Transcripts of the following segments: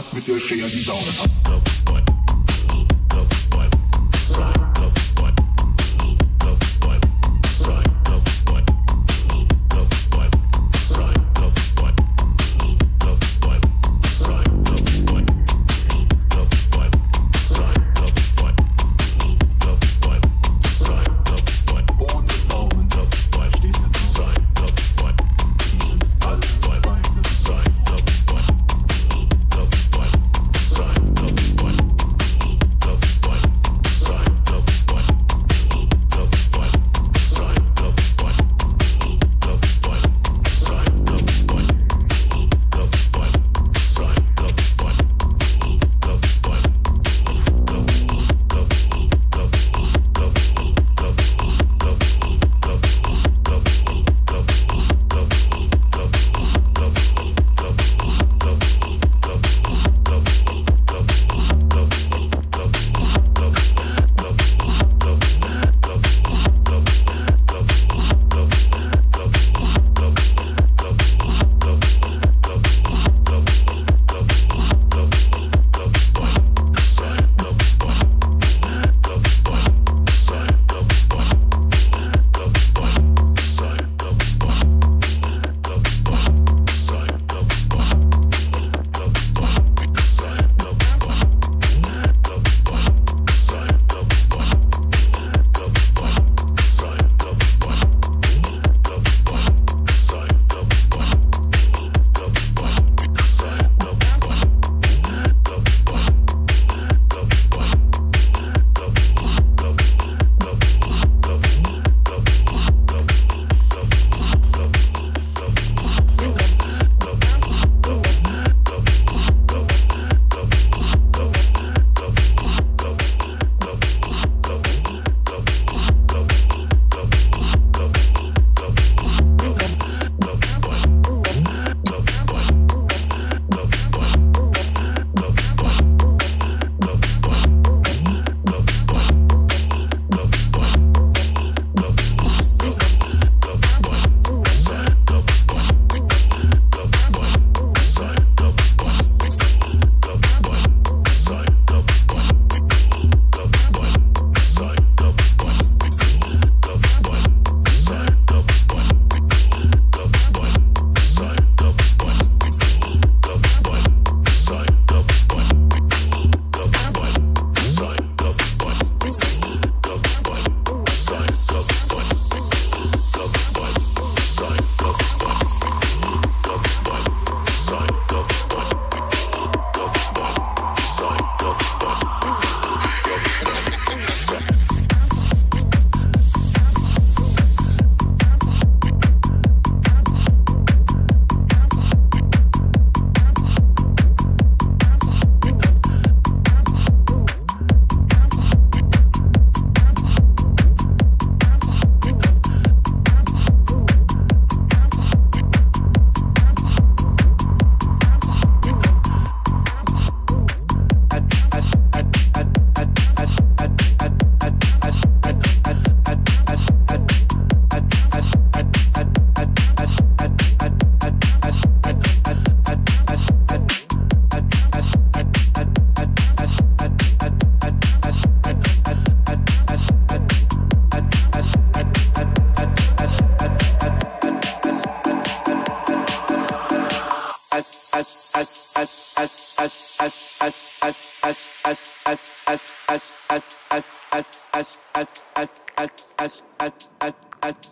klapp mit der Schere die Daumen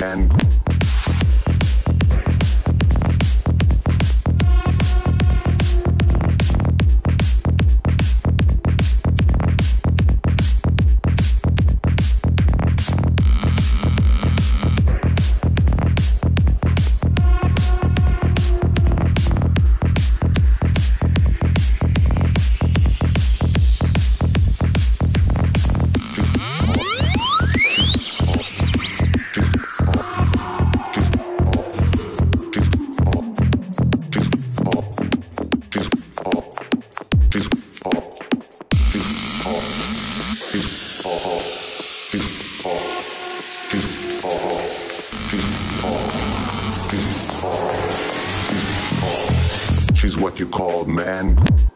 she's what you call man.